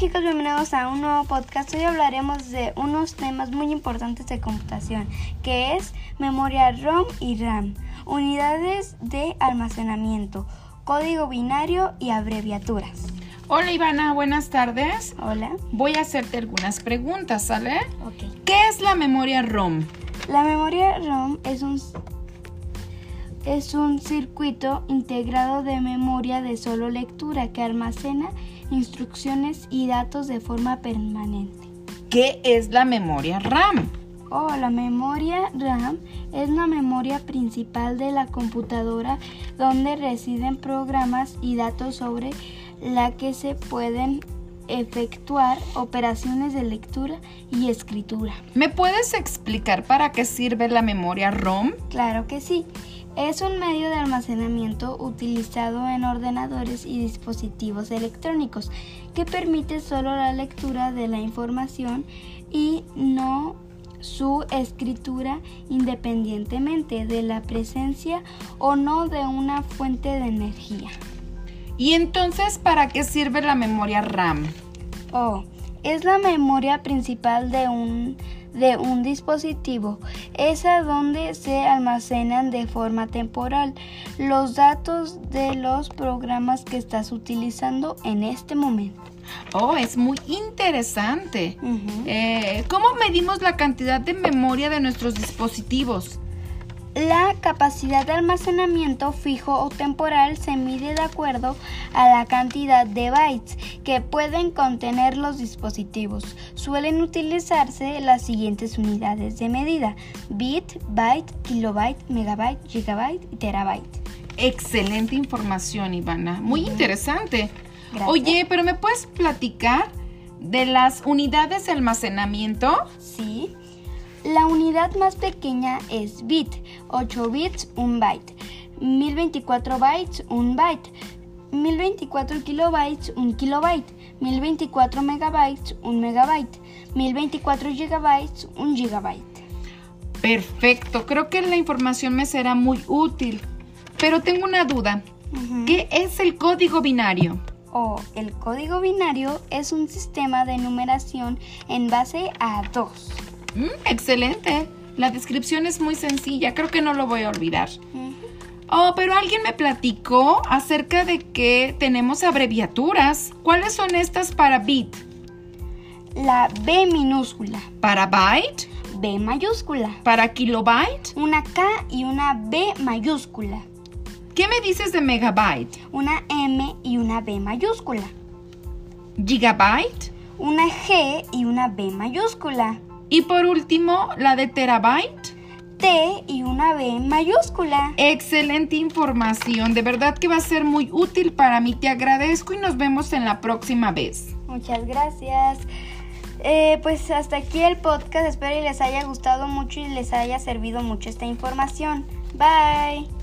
chicos, bienvenidos a un nuevo podcast. Hoy hablaremos de unos temas muy importantes de computación, que es memoria ROM y RAM, unidades de almacenamiento, código binario y abreviaturas. Hola Ivana, buenas tardes. Hola. Voy a hacerte algunas preguntas, ¿sale? Ok. ¿Qué es la memoria ROM? La memoria ROM es un es un circuito integrado de memoria de solo lectura que almacena instrucciones y datos de forma permanente. ¿Qué es la memoria RAM? Oh, la memoria RAM es la memoria principal de la computadora donde residen programas y datos sobre la que se pueden efectuar operaciones de lectura y escritura. ¿Me puedes explicar para qué sirve la memoria ROM? Claro que sí. Es un medio de almacenamiento utilizado en ordenadores y dispositivos electrónicos que permite solo la lectura de la información y no su escritura independientemente de la presencia o no de una fuente de energía. ¿Y entonces para qué sirve la memoria RAM? Oh, es la memoria principal de un, de un dispositivo. Es a donde se almacenan de forma temporal los datos de los programas que estás utilizando en este momento. Oh, es muy interesante. Eh, ¿Cómo medimos la cantidad de memoria de nuestros dispositivos? La capacidad de almacenamiento fijo o temporal se mide de acuerdo a la cantidad de bytes que pueden contener los dispositivos. Suelen utilizarse las siguientes unidades de medida: bit, byte, kilobyte, megabyte, gigabyte y terabyte. Excelente información, Ivana. Muy interesante. Gracias. Oye, pero ¿me puedes platicar de las unidades de almacenamiento? Sí. La unidad más pequeña es bit, 8 bits, 1 byte. 1024 bytes, 1 byte. 1024 kilobytes, 1 kilobyte. 1024 megabytes, 1 megabyte. 1024 gigabytes, 1 gigabyte. Perfecto, creo que la información me será muy útil. Pero tengo una duda. ¿Qué es el código binario? O el código binario es un sistema de numeración en base a 2. Mm, excelente. La descripción es muy sencilla, creo que no lo voy a olvidar. Oh, pero alguien me platicó acerca de que tenemos abreviaturas. ¿Cuáles son estas para bit? La B minúscula, ¿Para byte? B mayúscula, ¿Para kilobyte? una K y una B mayúscula, ¿Qué me dices de megabyte? una M y una B mayúscula, ¿Gigabyte? una G y una B mayúscula, Y por último, la de terabyte. T y una B mayúscula. Excelente información, de verdad que va a ser muy útil para mí. Te agradezco y nos vemos en la próxima vez. Muchas gracias. Eh, pues hasta aquí el podcast. Espero y les haya gustado mucho y les haya servido mucho esta información. Bye.